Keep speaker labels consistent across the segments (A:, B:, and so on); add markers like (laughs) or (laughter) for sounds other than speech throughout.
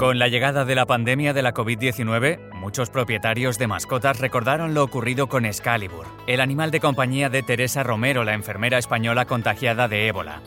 A: Con la llegada de la pandemia de la COVID-19, muchos propietarios de mascotas recordaron lo ocurrido con Excalibur, el animal de compañía de Teresa Romero, la enfermera española contagiada de ébola.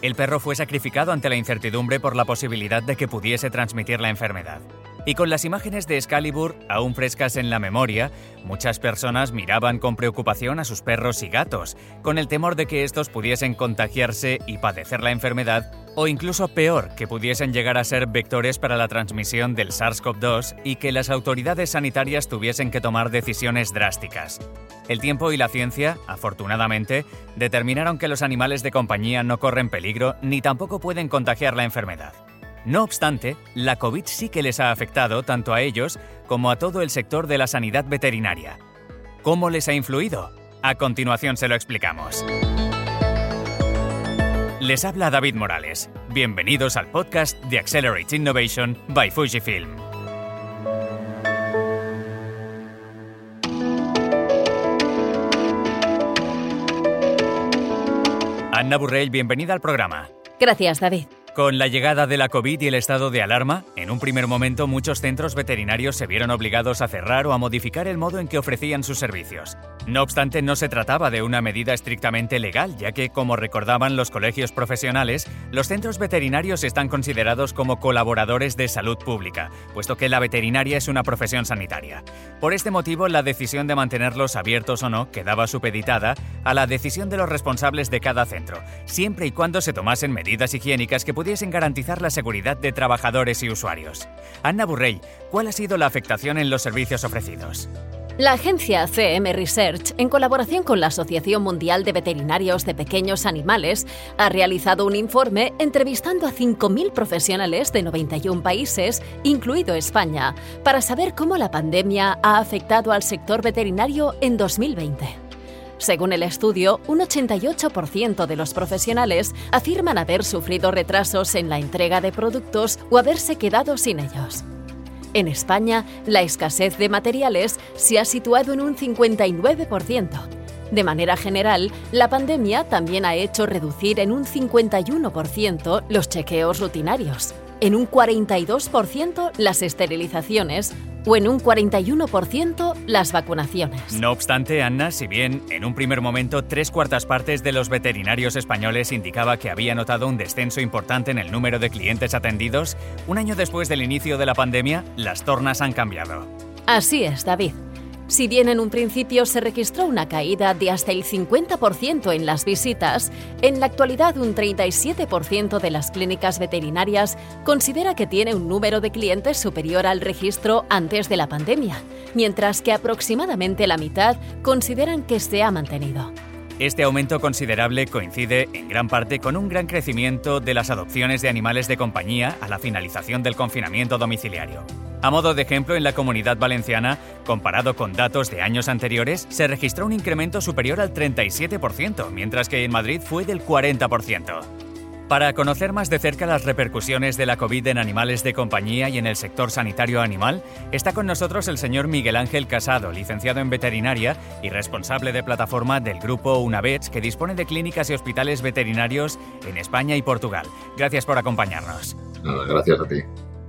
A: El perro fue sacrificado ante la incertidumbre por la posibilidad de que pudiese transmitir la enfermedad. Y con las imágenes de Excalibur aún frescas en la memoria, muchas personas miraban con preocupación a sus perros y gatos, con el temor de que estos pudiesen contagiarse y padecer la enfermedad, o incluso peor, que pudiesen llegar a ser vectores para la transmisión del SARS-CoV-2 y que las autoridades sanitarias tuviesen que tomar decisiones drásticas. El tiempo y la ciencia, afortunadamente, determinaron que los animales de compañía no corren peligro ni tampoco pueden contagiar la enfermedad. No obstante, la COVID sí que les ha afectado tanto a ellos como a todo el sector de la sanidad veterinaria. ¿Cómo les ha influido? A continuación se lo explicamos. Les habla David Morales. Bienvenidos al podcast de Accelerate Innovation by Fujifilm. Anna Burrell, bienvenida al programa.
B: Gracias, David.
A: Con la llegada de la COVID y el estado de alarma, en un primer momento muchos centros veterinarios se vieron obligados a cerrar o a modificar el modo en que ofrecían sus servicios. No obstante, no se trataba de una medida estrictamente legal, ya que, como recordaban los colegios profesionales, los centros veterinarios están considerados como colaboradores de salud pública, puesto que la veterinaria es una profesión sanitaria. Por este motivo, la decisión de mantenerlos abiertos o no quedaba supeditada a la decisión de los responsables de cada centro, siempre y cuando se tomasen medidas higiénicas que pudiesen garantizar la seguridad de trabajadores y usuarios. Anna Burrell, ¿cuál ha sido la afectación en los servicios ofrecidos?
B: La agencia CM Research, en colaboración con la Asociación Mundial de Veterinarios de Pequeños Animales, ha realizado un informe entrevistando a 5.000 profesionales de 91 países, incluido España, para saber cómo la pandemia ha afectado al sector veterinario en 2020. Según el estudio, un 88% de los profesionales afirman haber sufrido retrasos en la entrega de productos o haberse quedado sin ellos. En España, la escasez de materiales se ha situado en un 59%. De manera general, la pandemia también ha hecho reducir en un 51% los chequeos rutinarios, en un 42% las esterilizaciones o en un 41% las vacunaciones.
A: No obstante, Anna, si bien en un primer momento tres cuartas partes de los veterinarios españoles indicaba que había notado un descenso importante en el número de clientes atendidos, un año después del inicio de la pandemia, las tornas han cambiado.
B: Así es, David. Si bien en un principio se registró una caída de hasta el 50% en las visitas, en la actualidad un 37% de las clínicas veterinarias considera que tiene un número de clientes superior al registro antes de la pandemia, mientras que aproximadamente la mitad consideran que se ha mantenido.
A: Este aumento considerable coincide en gran parte con un gran crecimiento de las adopciones de animales de compañía a la finalización del confinamiento domiciliario. A modo de ejemplo, en la comunidad valenciana, comparado con datos de años anteriores, se registró un incremento superior al 37%, mientras que en Madrid fue del 40%. Para conocer más de cerca las repercusiones de la COVID en animales de compañía y en el sector sanitario animal, está con nosotros el señor Miguel Ángel Casado, licenciado en veterinaria y responsable de plataforma del grupo Unavets, que dispone de clínicas y hospitales veterinarios en España y Portugal. Gracias por acompañarnos.
C: gracias a ti.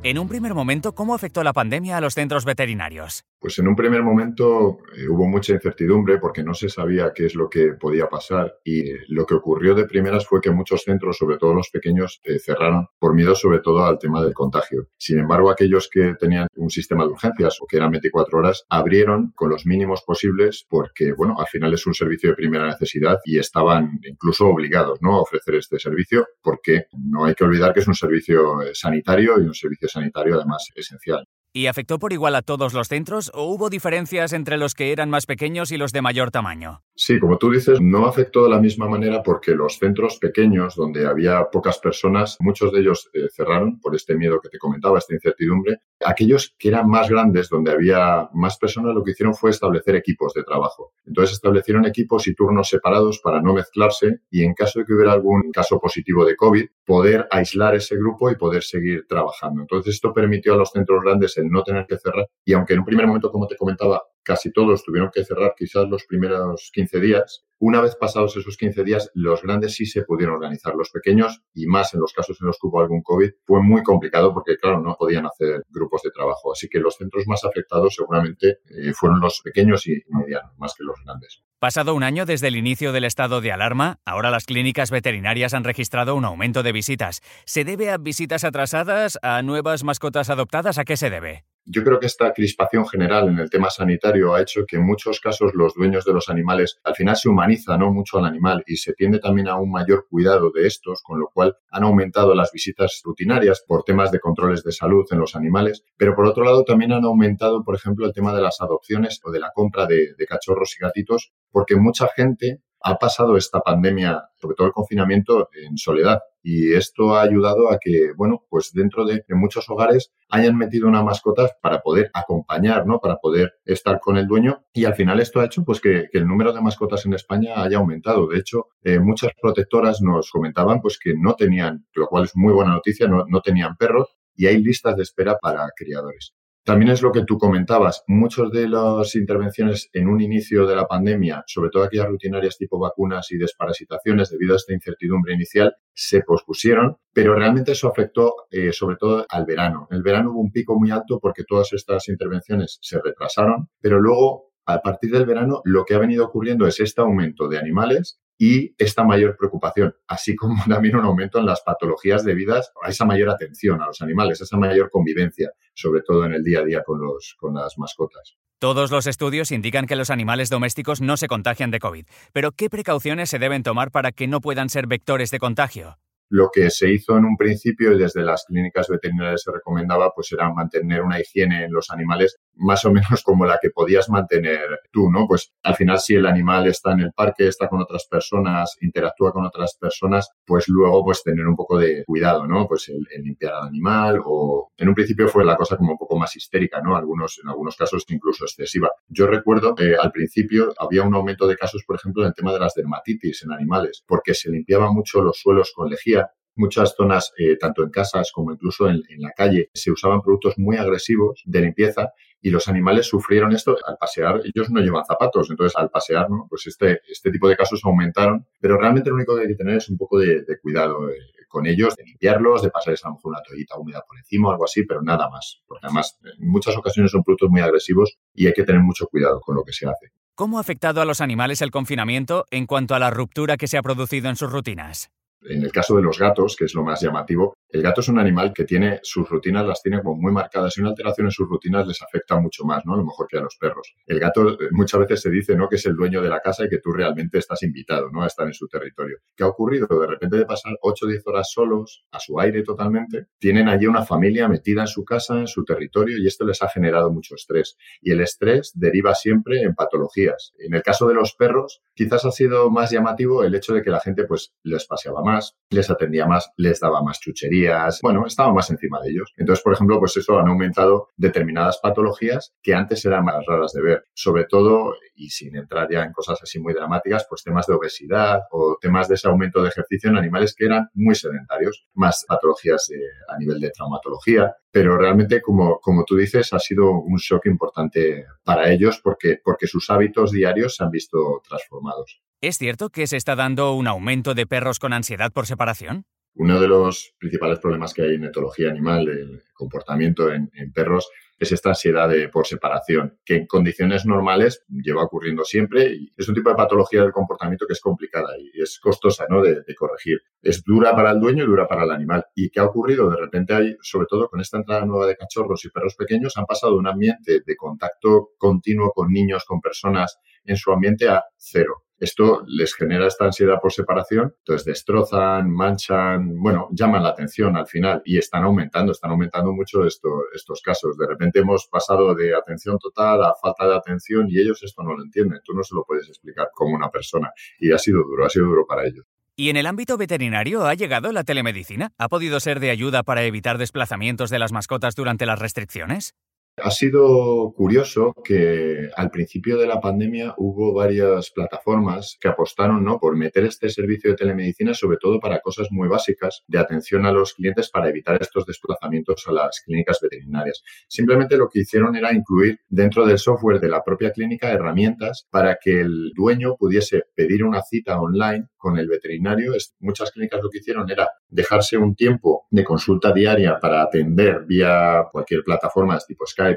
A: En un primer momento, ¿cómo afectó la pandemia a los centros veterinarios?
C: Pues en un primer momento eh, hubo mucha incertidumbre porque no se sabía qué es lo que podía pasar y lo que ocurrió de primeras fue que muchos centros, sobre todo los pequeños, eh, cerraron por miedo sobre todo al tema del contagio. Sin embargo, aquellos que tenían un sistema de urgencias o que eran 24 horas abrieron con los mínimos posibles porque, bueno, al final es un servicio de primera necesidad y estaban incluso obligados ¿no? a ofrecer este servicio porque no hay que olvidar que es un servicio eh, sanitario y un servicio sanitario además esencial.
A: ¿Y afectó por igual a todos los centros o hubo diferencias entre los que eran más pequeños y los de mayor tamaño?
C: Sí, como tú dices, no afectó de la misma manera porque los centros pequeños, donde había pocas personas, muchos de ellos eh, cerraron por este miedo que te comentaba, esta incertidumbre. Aquellos que eran más grandes, donde había más personas, lo que hicieron fue establecer equipos de trabajo. Entonces establecieron equipos y turnos separados para no mezclarse y en caso de que hubiera algún caso positivo de COVID, poder aislar ese grupo y poder seguir trabajando. Entonces esto permitió a los centros grandes no tener que cerrar. Y aunque en un primer momento, como te comentaba, casi todos tuvieron que cerrar quizás los primeros 15 días. Una vez pasados esos 15 días, los grandes sí se pudieron organizar. Los pequeños, y más en los casos en los que hubo algún COVID, fue muy complicado porque, claro, no podían hacer grupos de trabajo. Así que los centros más afectados seguramente eh, fueron los pequeños y medianos, más que los grandes.
A: Pasado un año desde el inicio del estado de alarma, ahora las clínicas veterinarias han registrado un aumento de visitas. ¿Se debe a visitas atrasadas, a nuevas mascotas adoptadas? ¿A qué se debe?
C: Yo creo que esta crispación general en el tema sanitario ha hecho que en muchos casos los dueños de los animales al final se humaniza ¿no? mucho al animal y se tiende también a un mayor cuidado de estos, con lo cual han aumentado las visitas rutinarias por temas de controles de salud en los animales, pero por otro lado también han aumentado, por ejemplo, el tema de las adopciones o de la compra de, de cachorros y gatitos, porque mucha gente ha pasado esta pandemia, sobre todo el confinamiento, en soledad. Y esto ha ayudado a que, bueno, pues dentro de, muchos hogares hayan metido una mascota para poder acompañar, ¿no? Para poder estar con el dueño. Y al final esto ha hecho, pues, que, el número de mascotas en España haya aumentado. De hecho, eh, muchas protectoras nos comentaban, pues, que no tenían, lo cual es muy buena noticia, no, no tenían perros y hay listas de espera para criadores. También es lo que tú comentabas. Muchas de las intervenciones en un inicio de la pandemia, sobre todo aquellas rutinarias tipo vacunas y desparasitaciones, debido a esta incertidumbre inicial, se pospusieron, pero realmente eso afectó eh, sobre todo al verano. El verano hubo un pico muy alto porque todas estas intervenciones se retrasaron, pero luego a partir del verano lo que ha venido ocurriendo es este aumento de animales y esta mayor preocupación, así como (laughs) también un aumento en las patologías debidas a esa mayor atención a los animales, a esa mayor convivencia, sobre todo en el día a día con, los, con las mascotas.
A: Todos los estudios indican que los animales domésticos no se contagian de COVID, pero ¿qué precauciones se deben tomar para que no puedan ser vectores de contagio?
C: Lo que se hizo en un principio y desde las clínicas veterinarias se recomendaba pues era mantener una higiene en los animales más o menos como la que podías mantener tú, ¿no? Pues al final si el animal está en el parque, está con otras personas, interactúa con otras personas, pues luego pues tener un poco de cuidado, ¿no? Pues el, limpiar al animal o en un principio fue la cosa como un poco más histérica, ¿no? Algunos, en algunos casos incluso excesiva. Yo recuerdo que al principio había un aumento de casos, por ejemplo, en el tema de las dermatitis en animales, porque se limpiaba mucho los suelos con lejía muchas zonas, eh, tanto en casas como incluso en, la calle, se usaban productos muy agresivos de limpieza y los animales sufrieron esto al pasear. Ellos no llevan zapatos, entonces al pasear, ¿no? pues este, este tipo de casos aumentaron. Pero realmente lo único que hay que tener es un poco de, cuidado eh, con ellos, de limpiarlos, de pasarles a lo mejor una toallita húmeda por encima o algo así, pero nada más. Porque además en muchas ocasiones son productos muy agresivos y hay que tener mucho cuidado con lo que se hace.
A: ¿Cómo ha afectado a los animales el confinamiento en cuanto a la ruptura que se ha producido en sus rutinas?
C: En el caso de los gatos, que es lo más llamativo, el gato es un animal que tiene sus rutinas, las tiene como muy marcadas y una alteración en sus rutinas les afecta mucho más, ¿no? A lo mejor que a los perros. El gato eh, muchas veces se dice, ¿no? Que es el dueño de la casa y que tú realmente estás invitado, ¿no? A estar en su territorio. ¿Qué ha ocurrido? De repente de pasar 8 o 10 horas solos, a su aire totalmente, tienen allí una familia metida en su casa, en su territorio y esto les ha generado mucho estrés. Y el estrés deriva siempre en patologías. En el caso de los perros, quizás ha sido más llamativo el hecho de que la gente pues les paseaba más, les atendía más, les daba más chuchería bueno, estaba más encima de ellos. Entonces, por ejemplo, pues eso han aumentado determinadas patologías que antes eran más raras de ver. Sobre todo, y sin entrar ya en cosas así muy dramáticas, pues temas de obesidad o temas de ese aumento de ejercicio en animales que eran muy sedentarios, más patologías a nivel de traumatología. Pero realmente, como, como tú dices, ha sido un shock importante para ellos porque, porque sus hábitos diarios se han visto transformados.
A: ¿Es cierto que se está dando un aumento de perros con ansiedad por separación?
C: Uno de los principales problemas que hay en etología animal, del comportamiento en, perros, es esta ansiedad de, por separación, que en condiciones normales lleva ocurriendo siempre y es un tipo de patología del comportamiento que es complicada y es costosa ¿no? de, corregir. Es dura para el dueño y dura para el animal. ¿Y qué ha ocurrido? De repente hay, sobre todo con esta entrada nueva de cachorros y perros pequeños, han pasado un ambiente de contacto continuo con niños, con personas en su ambiente a cero. Esto les genera esta ansiedad por separación, entonces destrozan, manchan, bueno, llaman la atención al final y están aumentando, están aumentando mucho estos casos. De repente hemos pasado de atención total a falta de atención y ellos esto no lo entienden. Tú no se lo puedes explicar como una persona y ha sido duro, ha sido duro para ellos.
A: ¿Y en el ámbito veterinario ha llegado la telemedicina? ¿Ha podido ser de ayuda para evitar desplazamientos de las mascotas durante las restricciones?
C: Ha sido curioso que al principio de la pandemia hubo varias plataformas que apostaron ¿no? por meter este servicio de telemedicina, sobre todo para cosas muy básicas de atención a los clientes para evitar estos desplazamientos a las clínicas veterinarias. Simplemente lo que hicieron era incluir dentro del software de la propia clínica herramientas para que el dueño pudiese pedir una cita online con el veterinario. Muchas clínicas lo que hicieron era dejarse un tiempo de consulta diaria para atender vía cualquier plataforma tipo Skype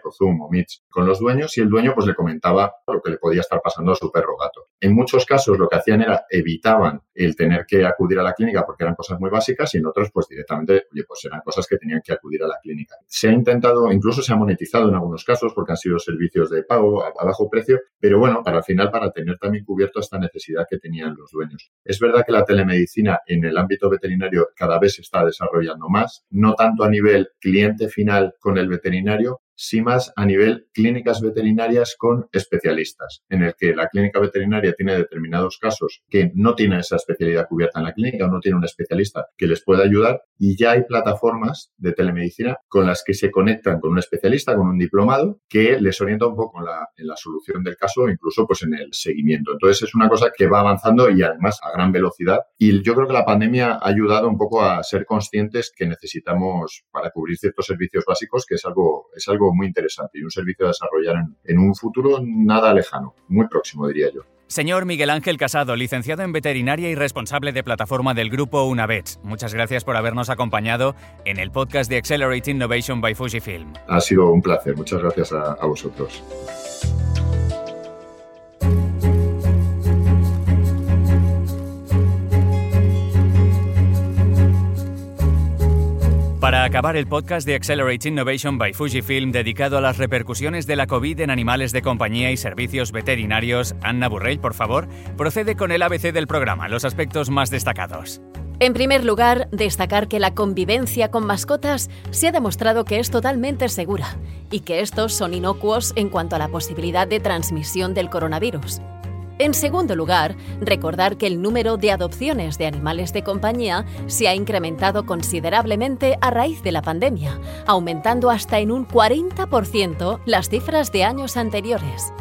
C: con los dueños y el dueño pues le comentaba lo que le podía estar pasando a su perro gato. En muchos casos lo que hacían era evitaban el tener que acudir a la clínica porque eran cosas muy básicas y en otros pues directamente, oye, pues eran cosas que tenían que acudir a la clínica. Se ha intentado, incluso se ha monetizado en algunos casos porque han sido servicios de pago a, a bajo precio, pero bueno, para al final para tener también cubierto esta necesidad que tenían los dueños. Es verdad que la telemedicina en el ámbito veterinario cada vez se está desarrollando más, no tanto a nivel cliente final con el veterinario, sí más a nivel clínicas veterinarias con especialistas, en el que la clínica veterinaria tiene determinados casos que no tiene esa especialidad cubierta en la clínica o no tiene un especialista que les pueda ayudar y ya hay plataformas de telemedicina con las que se conectan con un especialista, con un diplomado, que les orienta un poco en la, en la solución del caso, incluso pues en el seguimiento. Entonces es una cosa que va avanzando y además a gran velocidad y yo creo que la pandemia ha ayudado un poco a ser conscientes que necesitamos para cubrir ciertos servicios básicos, que es algo, es algo muy interesante y un servicio a desarrollar en, un futuro nada lejano, muy próximo diría yo.
A: Señor Miguel Ángel Casado, licenciado en veterinaria y responsable de plataforma del grupo Unavets, muchas gracias por habernos acompañado en el podcast de Accelerate Innovation by Fujifilm.
C: Ha sido un placer, muchas gracias a vosotros.
A: Para acabar el podcast de Accelerate Innovation by Fujifilm dedicado a las repercusiones de la COVID en animales de compañía y servicios veterinarios, Anna Burrell, por favor, procede con el ABC del programa, los aspectos más destacados.
B: En primer lugar, destacar que la convivencia con mascotas se ha demostrado que es totalmente segura y que estos son inocuos en cuanto a la posibilidad de transmisión del coronavirus. En segundo lugar, recordar que el número de adopciones de animales de compañía se ha incrementado considerablemente a raíz de la pandemia, aumentando hasta en un 40% las cifras de años anteriores.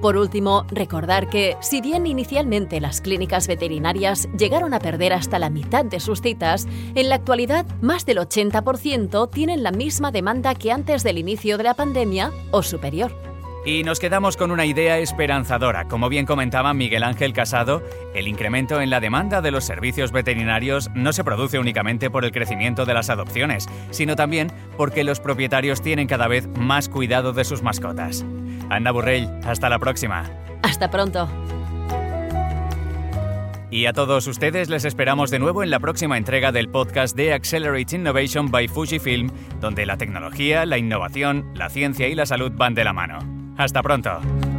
B: Por último, recordar que, si bien inicialmente las clínicas veterinarias llegaron a perder hasta la mitad de sus citas, en la actualidad más del 80% tienen la misma demanda que antes del inicio de la pandemia o superior.
A: Y nos quedamos con una idea esperanzadora. Como bien comentaba Miguel Ángel Casado, el incremento en la demanda de los servicios veterinarios no se produce únicamente por el crecimiento de las adopciones, sino también porque los propietarios tienen cada vez más cuidado de sus mascotas. Ana Burrell, hasta la próxima.
B: Hasta pronto.
A: Y a todos ustedes les esperamos de nuevo en la próxima entrega del podcast de Accelerate Innovation by Fujifilm, donde la tecnología, la innovación, la ciencia y la salud van de la mano. Hasta pronto.